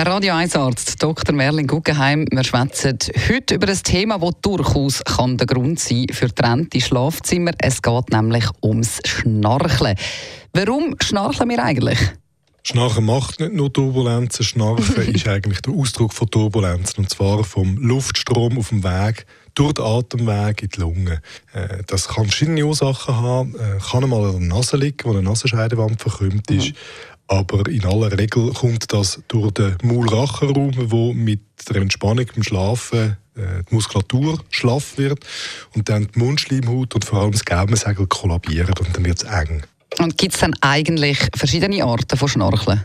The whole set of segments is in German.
Radio 1 Arzt Dr. Merlin Guggenheim. Wir schwätzen heute über ein Thema, das durchaus kann der Grund sein für trennte Schlafzimmer. Es geht nämlich ums Schnarchen. Warum schnarchen wir eigentlich? Schnarchen macht nicht nur Turbulenzen. Schnarchen ist eigentlich der Ausdruck von Turbulenzen. Und zwar vom Luftstrom auf dem Weg durch den Atemweg in die Lunge. Äh, das kann verschiedene Ursachen haben. Äh, kann einmal an der Nase liegen, wo eine Nasenscheidewand verkrümmt ist. Mhm. Aber in aller Regel kommt das durch den Maulrachenraum, wo mit der Entspannung beim Schlafen äh, die Muskulatur schlaff wird und dann die Mundschleimhaut und vor allem das Gaumensegel kollabieren und dann wird es eng. Und gibt es dann eigentlich verschiedene Arten von Schnarchen?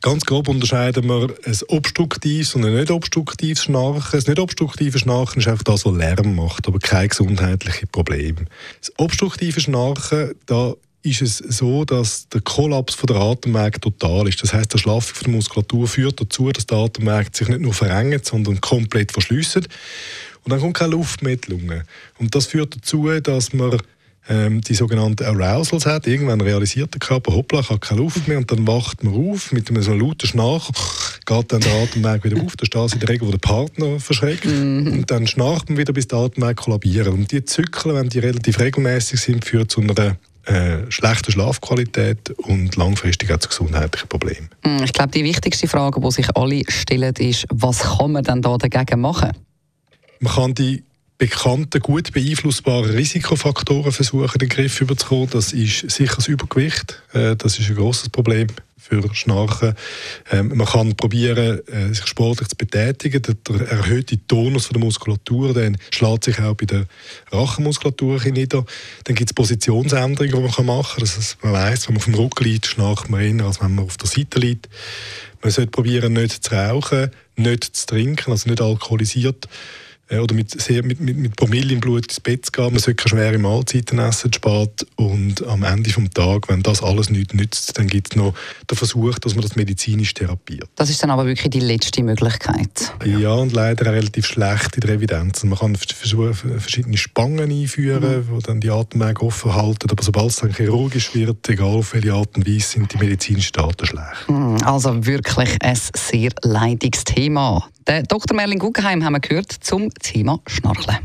Ganz grob unterscheiden wir ein obstruktives und ein nicht obstruktives Schnarchen. Das nicht obstruktive Schnarchen ist einfach das, was Lärm macht, aber kein gesundheitliches Problem. Das obstruktive Schnarchen, da ist es so, dass der Kollaps von der Atemwege total ist. Das heißt, der Schlaffung der Muskulatur führt dazu, dass der Atemweg sich nicht nur verengt, sondern komplett verschließt. Und dann kommt keine Luft mehr in die Lunge. Und das führt dazu, dass man ähm, die sogenannten Arousals hat. Irgendwann realisiert der Körper, hoppla, ich habe keine Luft mehr und dann wacht man auf mit einem so lauten Schnarch, geht dann der Atemweg wieder auf. Ist das in der Regel, wo der Partner verschreckt. Mhm. Und dann schnarcht man wieder, bis der Atemweg kollabiert. Und die Zyklen, wenn die relativ regelmäßig sind, führen zu einer äh, schlechte Schlafqualität und langfristig auch zu gesundheitlichen Problemen. Hm, ich glaube, die wichtigste Frage, die sich alle stellen, ist, was kann man denn da dagegen machen? Man kann die bekannten, gut beeinflussbaren Risikofaktoren versuchen, den Griff zu bekommen. Das ist sicher das Übergewicht. Äh, das ist ein großes Problem für Schnarchen. Ähm, man kann probieren, äh, sich sportlich zu betätigen. Der, erhöhte Tonus der Muskulatur dann schlägt sich auch bei der Rachenmuskulatur nieder. Dann gibt es Positionsänderungen, die man machen kann. Das man weiß, wenn man auf dem Rücken liegt, schnarcht man eher, als wenn man auf der Seite liegt. Man sollte probieren, nicht zu rauchen, nicht zu trinken, also nicht alkoholisiert äh, oder mit, sehr, mit, mit, mit Promille im Blut ins Bett zu gehen. Man sollte keine schwere Mahlzeiten essen, spät. Und am Ende des Tages, wenn das alles nichts nützt, dann gibt es noch den Versuch, dass man das medizinisch therapiert. Das ist dann aber wirklich die letzte Möglichkeit. Ja, und leider relativ schlecht in der Evidenz. Man kann versuchen, verschiedene Spangen einführen, mhm. die dann die Atemwege offen halten. Aber sobald es dann chirurgisch wird, egal auf welche Art und Weise, sind die medizinischen Daten schlecht. Mhm, also wirklich ein sehr leidiges Thema. Der Dr. Merlin Guggenheim haben wir gehört zum Thema Schnarchen.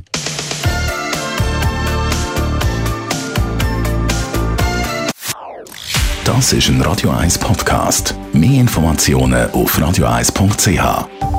Das ist ein Radio 1 Podcast. Mehr Informationen auf radio1.ch.